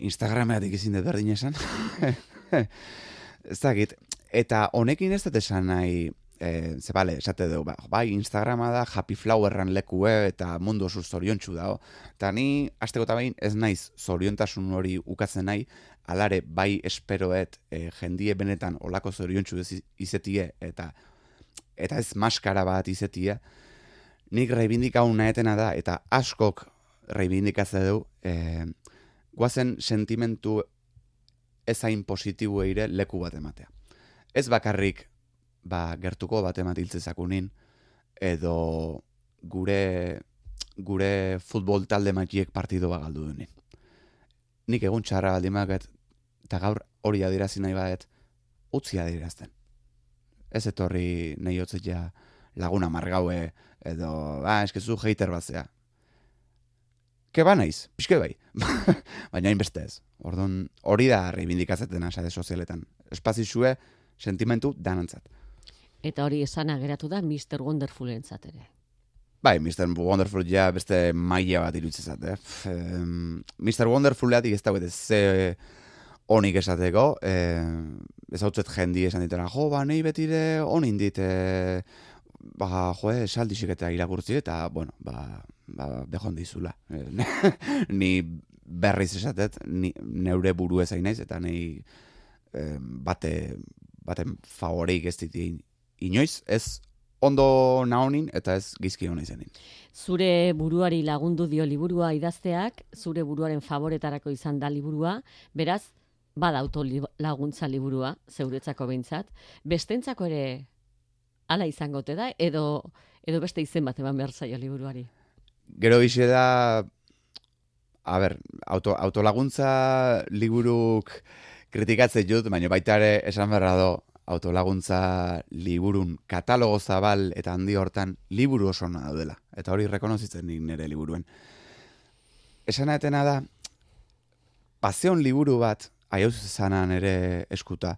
B: Instagrameatik izin dut berdin esan. ez dakit, eta honekin ez dut esan nahi, e, ze bale, esate dugu, ba, bai, Instagrama da, happy flowerran lekue, eta mundu oso zoriontsu dago. Eta ni, azteko eta ez naiz zoriontasun hori ukatzen nahi, alare bai esperoet e, jendie benetan olako zoriontsu izetie eta eta ez maskara bat izetie nik reibindikau nahetena da eta askok reibindikatze du e, guazen sentimentu ezain positibo eire leku bat ematea. Ez bakarrik ba, gertuko bat ematiltze zakunin edo gure gure futbol talde matiek partido bagaldu denin nik egun txarra baldimaket, eta gaur hori adirazi nahi badet, utzi adirazten. Ez etorri nahi ja laguna margaue, edo, ah, eskezu hater bat zea. Ke ba naiz, pixke bai. Baina hainbeste ez. Orduan, hori da reivindikatzen asade sozialetan. Espazizue, sentimentu danantzat.
A: Eta hori esana geratu da Mr. Wonderful entzat ere.
B: Bai, Mr. Wonderful ja beste maila bat irutzezat, eh? Mr. Wonderful lehatik ez da ze onik esateko, eh, ez hau jendi esan ditena, jo, ba, nahi betire onin dit, eh, ba, jo, esaldixik eta irakurtzi, eta, bueno, ba, ba, behon dizula. ni berriz esatet, ni, neure buru ezain naiz, eta nahi eh, bate, baten favoreik ez diti inoiz, ez ondo naonin eta ez gizki hona izenin.
A: Zure buruari lagundu dio liburua idazteak, zure buruaren favoretarako izan da liburua, beraz, bada autolaguntza liburua, zeuretzako behintzat, bestentzako ere hala izango te da, edo, edo beste izen bat eman behar zaio liburuari.
B: Gero bize da, a ber, auto, autolaguntza liburuk kritikatzen jut, baina baita ere esan berra do, autolaguntza liburun katalogo zabal eta handi hortan liburu oso na daudela. Eta hori rekonozitzen nik nire liburuen. Esan etena da, paseon liburu bat, aiauz zanan ere eskuta,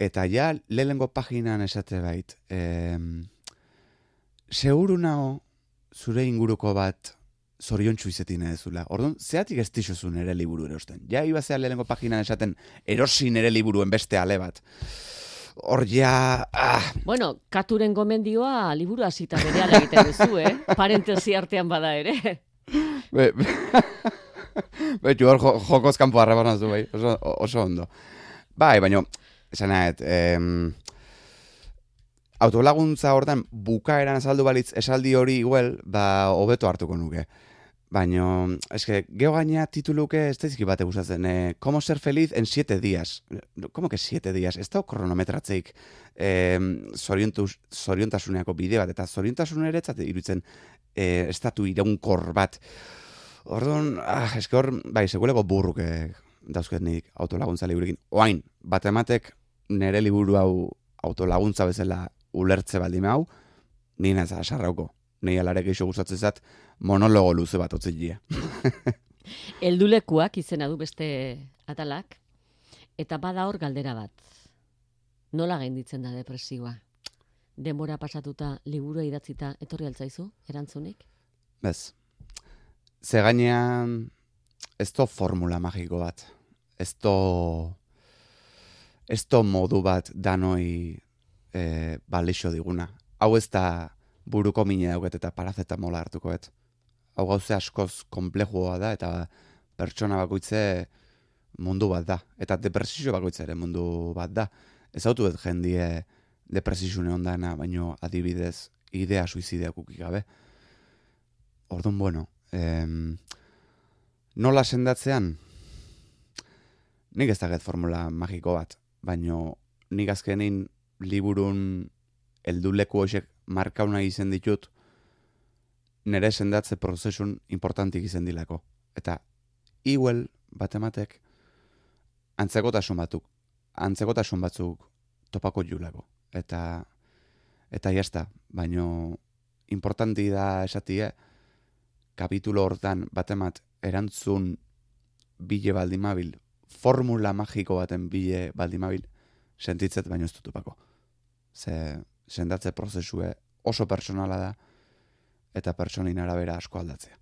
B: eta ja lehengo paginan esate bait, e, seguru nao zure inguruko bat zoriontsu izetin edezula. Orduan, zeatik ez tixozun ere liburu erosten. Ja, ibazea lehenko paginan esaten erosin ere liburuen beste ale bat hor ja... Ah.
A: Bueno, katuren gomendioa liburu hasita bere egiten duzu, eh? Parentesi artean bada ere.
B: Be, be, be hor jokoz kanpo harra zu, bai, oso, oso ondo. Bai, baina, esan nahet, em, autolaguntza hortan bukaeran azaldu balitz esaldi hori igual, ba, hobeto hartuko nuke. Baina, eske, geho gaina tituluke ez da bate gustatzen. Eh, Como ser feliz en siete días. Como que siete días? Ez da kronometratzeik eh, zoriontasuneako bide bat. Eta zoriontasun ere etzat irutzen eh, estatu iraunkor bat. Orduan, ah, eske hor, bai, seguleko burruke dauzket nik autolaguntza liburekin. Oain, bat ematek nere liburu hau autolaguntza bezala ulertze baldime hau, nina ez asarrauko. Nei alarek eixo gustatzen zat, monologo luze bat otzilia.
A: Eldulekuak izena du beste atalak, eta bada hor galdera bat. Nola gainditzen da depresioa? Denbora pasatuta, liburu idatzita, etorri altzaizu, erantzunik?
B: Bez. Ze gainean, ez to formula magiko bat. Ez to, ez to modu bat danoi e, balixo diguna. Hau ez da buruko mine dauket eta parazetamola hartuko et hau gauze askoz komplejua da eta pertsona bakoitze mundu bat da. Eta depresio bakoitze ere mundu bat da. Ez hau dut jendie depresisune ondana, baino adibidez idea suizideak gabe. Orduan, bueno, em, nola sendatzean, nik ez daget formula magiko bat, baino nik azkenin liburun elduleku hoxek markauna izen ditut, nire sendatze prozesun importantik izen dilako. Eta iguel bat ematek antzekotasun batuk, antzekotasun batzuk topako julako. Eta eta jazta, baino importanti da esatie kapitulo hortan bat emat erantzun bile baldimabil, formula magiko baten bile baldimabil, sentitzet baino ez dutupako. Ze sendatze prozesue oso personala da, eta pertsonin arabera asko aldatzea.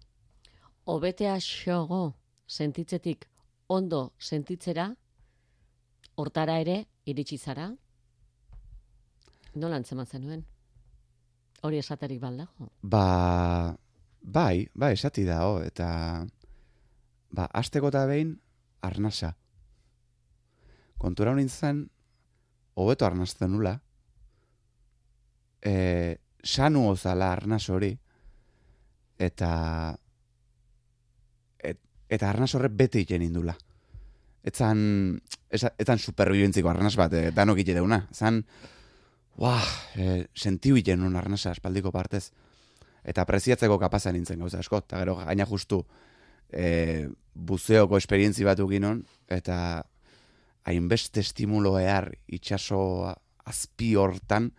A: Obetea xogo sentitzetik ondo sentitzera, hortara ere iritsi zara, nola antzema zenuen? Hori esaterik baldago?
B: Ba, bai, bai, esati da, oh, eta ba, azteko eta behin, arnasa. Kontura honin zen, hobeto arnazten nula, e, sanu ozala arnaz hori, eta et, eta arnaz horre bete iten indula. Etzan, etzan superbibentziko arnaz bat, e, danok ite deuna. Zan, uah, e, sentiu iten un arnaza espaldiko partez. Eta preziatzeko kapazan nintzen gauza asko. Eta gero gaina justu e, buzeoko esperientzi bat uginon, eta hainbeste estimulo ehar itxaso azpi hortan,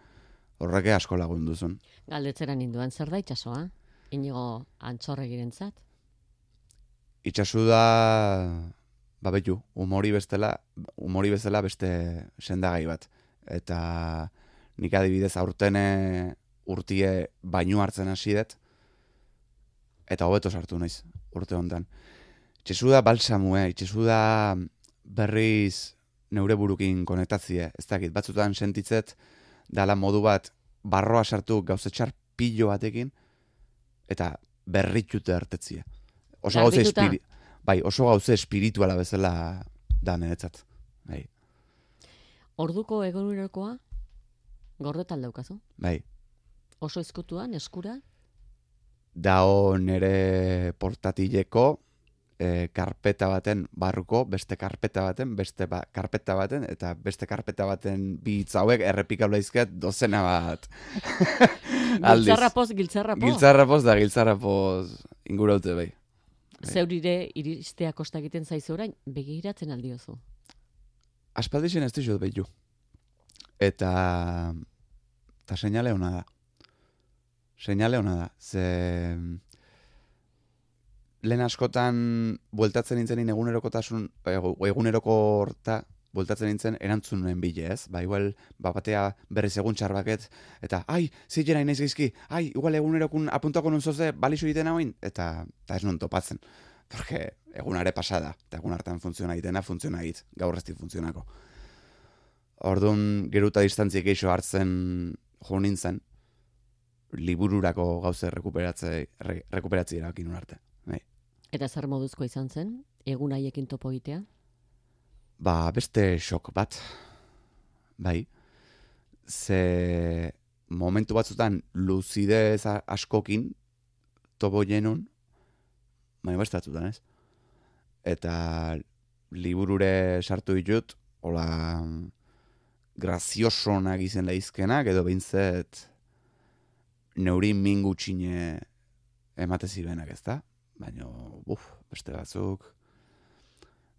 B: horreke asko lagunduzun.
A: Galdetzera ninduan, zer da itxasoa? inigo antxorre girentzat?
B: Itxasu da, ba betu, umori bestela, umori bestela beste sendagai bat. Eta nik adibidez aurtene urtie bainu hartzen hasi dut, eta hobeto sartu naiz urte hontan. Itxasu da balsamue, itxasu da berriz neure burukin konektatzie, ez dakit, batzutan sentitzet, dala modu bat barroa sartu gauzetxar pilo batekin, eta berritute hartetzie. Oso gauze espiri... Bai, oso gauze espirituala bezala da niretzat. Bai.
A: Orduko egonurekoa gordetan daukazu?
B: Bai.
A: Oso ezkutuan, eskura?
B: Dao nere portatileko e, karpeta baten barruko, beste karpeta baten, beste ba, karpeta baten, eta beste karpeta baten bi hauek errepikabla izket dozena bat. Aldiz.
A: Giltzarrapoz, giltzarrapoz.
B: Giltzarrapoz da giltzarrapoz inguraute bai. bai.
A: Zeurire iristea kosta egiten zaizu orain, begiratzen aldiozu.
B: Aspaldixen ez dizut behitu. Eta, eta seinale hona da. Seinale hona da. Ze, lehen askotan bueltatzen nintzen egunerokotasun, eguneroko horta, bueltatzen nintzen erantzunen bile, ez? Ba, igual, ba, batea berriz egun txarbaket, eta, ai, zitera inaiz gizki, ai, igual egunerokun apuntako nun zoze, balizu egiten hauin, eta, eta ez nun topatzen. Porque egunare pasada, eta egun hartan funtziona egitena, funziona egit, gaur ez funtzionako. Orduan, geruta distantziek eixo hartzen jo nintzen, libururako gauze rekuperatze, re, rekuperatzi erakin arte. Bai.
A: Eta zer moduzko izan zen, egun haiekin topo egitea?
B: Ba, beste xok bat. Bai. Ze momentu batzutan luzidez askokin topo jenun, baina beste batzutan ez. Eta liburure sartu ditut, hola graziosonak izen lehizkenak, edo bintzet neuri mingu txine emate zibenak ez da? Baina, buf, beste batzuk,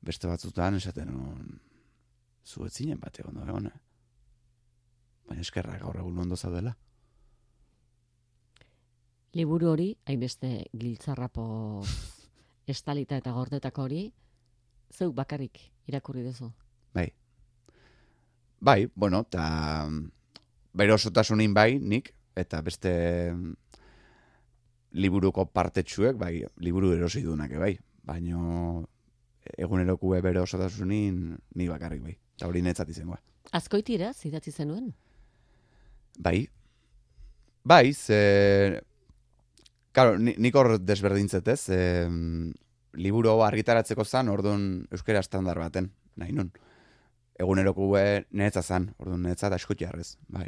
B: beste batzutan esaten non zuetzinen bat egon da egon, eh? Baina eskerra gaur egun ondo zaudela.
A: Liburu hori, hainbeste giltzarrapo estalita eta gordetako hori, zeuk bakarrik irakurri duzu?
B: Bai. Bai, bueno, eta bere osotasunin bai, nik, eta beste liburuko partetsuek, bai, liburu erosi dunak, bai. Baina egunerokue bere osotasunin ni bakarrik, bai. Eta hori netzat izangoa.
A: Azkoitira, zidatzi zenuen?
B: Bai. Bai, ze... Karo, nik hor desberdintzetez, e, liburu argitaratzeko zan, orduan euskera estandar baten, nahi nun. Eguneroko gue netza zan, orduan netza da eskutiarrez, bai,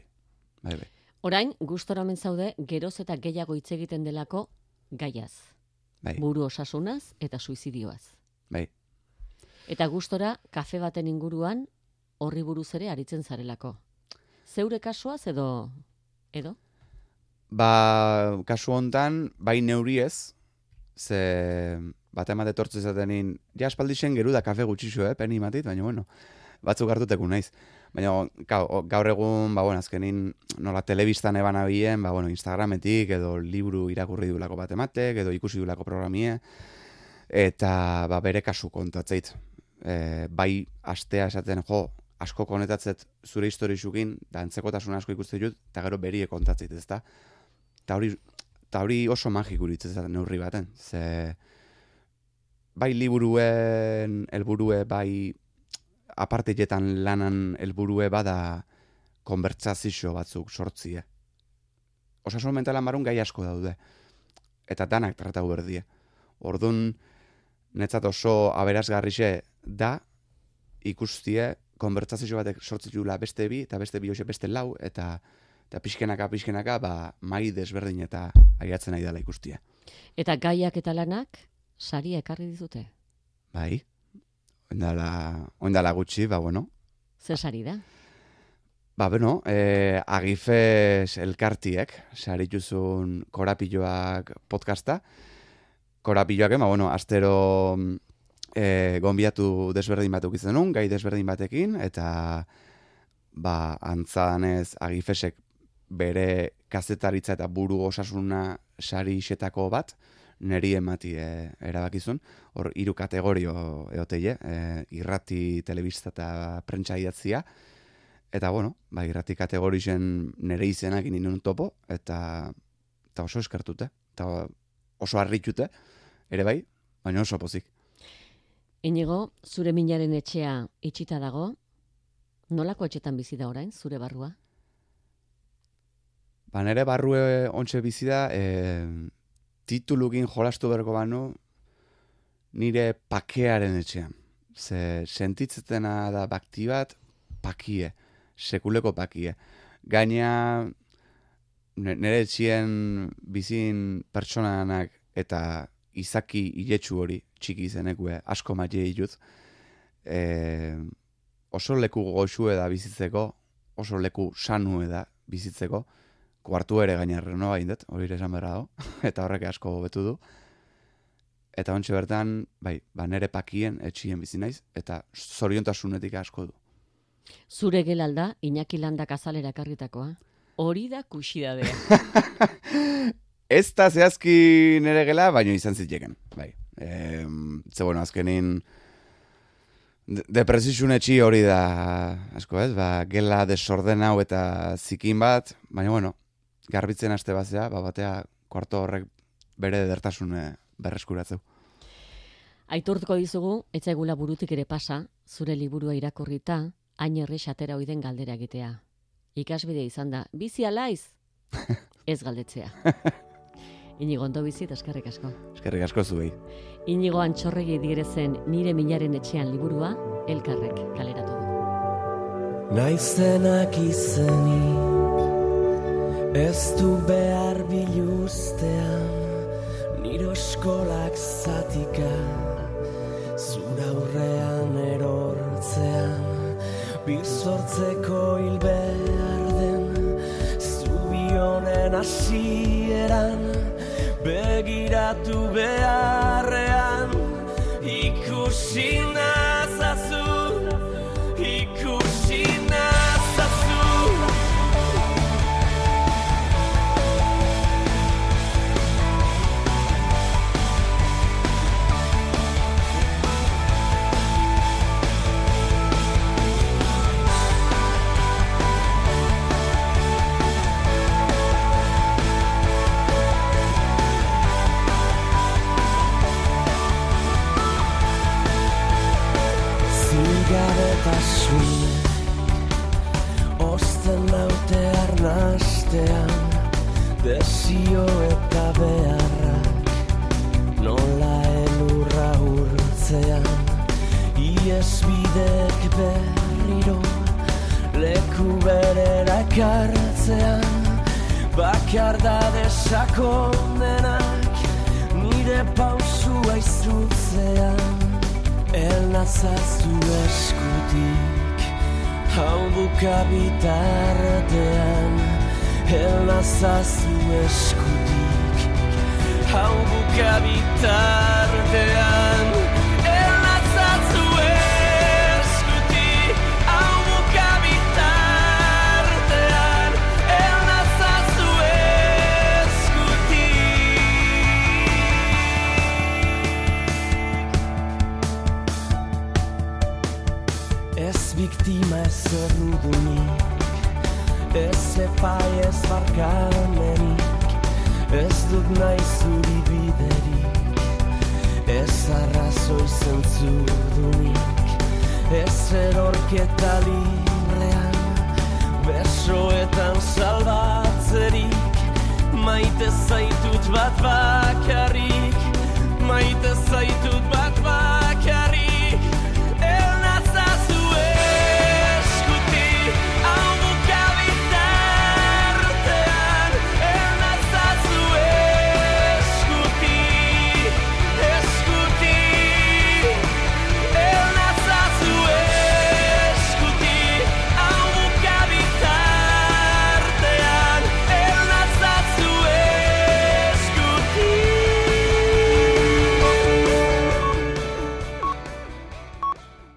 B: bai, bai.
A: Orain, gustora omen zaude, geroz eta gehiago hitz egiten delako gaiaz.
B: Bai.
A: Buru osasunaz eta suizidioaz.
B: Bai.
A: Eta gustora, kafe baten inguruan, horri buruz ere aritzen zarelako. Zeure kasuaz edo, edo?
B: Ba, kasu hontan, bai neuri ez, ze bat emate tortzu izatenin, ja espaldixen geru da kafe gutxixo, eh, peni matit, baina bueno, batzuk hartuteku naiz. Baina gaur egun, ba, bueno, azkenin nola telebistan eban abien, ba, bueno, Instagrametik edo liburu irakurri dulako bat ematek, edo ikusi dulako programie, eta ba, bere kasu kontatzeit. E, bai astea esaten, jo, asko konetatzet zure historizukin, da entzekotasun asko ikuste dut, eta gero berie kontatzeit, ez da? Ta hori, ta hori oso magiku da neurri baten. Ze bai liburuen helburue bai aparteetan lanan helburue bada konbertsazio batzuk sortzie. Osasun mentalan barun gai asko daude. Eta danak tratatu berdie. Ordun netzat oso aberazgarrixe da ikustie konbertsazio batek sortzitula beste bi eta beste bi beste lau eta eta pixkenaka, pixkenaka, ba, mai desberdin eta aiatzen nahi dela ikustia.
A: Eta gaiak eta lanak, saria ekarri dizute?
B: Bai, oindala, oindala gutxi, ba, bueno.
A: Zer sari da?
B: Ba, bueno, e, agifes elkartiek, sarituzun korapilloak podcasta, korapilloak, ba, bueno, astero e, gonbiatu desberdin batuk izenun, gai desberdin batekin, eta ba, antzadanez agifesek bere kazetaritza eta buru osasuna sari isetako bat, neri emati e, erabakizun, hor hiru kategorio eoteie, e, irrati, telebista eta prentsa idatzia, eta bueno, ba, irrati kategorisen nere izenak inin topo, eta, eta oso eskartute, eta oso harritute, ere bai, baina oso pozik.
A: Inigo, zure minaren etxea itxita dago, nolako etxetan bizi da orain, zure barrua?
B: Ba, nere barrue ontxe bizi da, e, titulukin jolastu berko banu, nire pakearen etxean. Ze sentitzetena da bakti bat, pakie, sekuleko pakie. Gaina, nire etxien bizin pertsonanak eta izaki iletsu hori txiki zenekue asko maite ditut. E, oso leku goxue da bizitzeko, oso leku sanu da bizitzeko, kuartu ere gainerren no dut, hori ere esan berra eta horrek asko betu du. Eta ontsi bertan, bai, ba, nere pakien etxien bizi naiz, eta zoriontasunetik asko du.
A: Zure gelalda, Iñaki Landak azalera karritakoa. Hori da kusidadea.
B: ez da zehazki nere gela, baino izan zitzeken. Bai. E, ze bueno, azkenin depresizun etxi hori da, asko ez, ba, gela desorden hau eta zikin bat, baina bueno, garbitzen aste bazea, ba, batea kuarto horrek bere dertasune berreskuratzeu.
A: Aitortuko dizugu, etzaigula burutik ere pasa, zure liburua irakurrita, hain errexatera oiden galdera egitea. Ikasbide izan da, bizi alaiz, ez galdetzea. Inigo ondo bizi eskerrik asko.
B: Eskerrik asko zuei.
A: Inigo antxorregi direzen nire minaren etxean liburua, elkarrek kaleratu du.
C: Naizenak izeni, ez du behar biluztean, nire eskolak zatika, zura urrean erortzean, bizortzeko hil behar den, zubionen asieran, begiratu beharrean ikusi nazazu bidek berriro Leku berera ekartzean Bakar da desakondenak Nire pausua izrutzean El nazazu eskutik Hau bitartean. El nazazu eskutik Hau bitartean Biktima ez errudunik Ez epai ez barkamenik Ez dut nahi zuri biderik Ez arrazoi zentzudunik Ez erorketa librean Besoetan salbatzerik Maite zaitut bat bakarrik Maite zaitut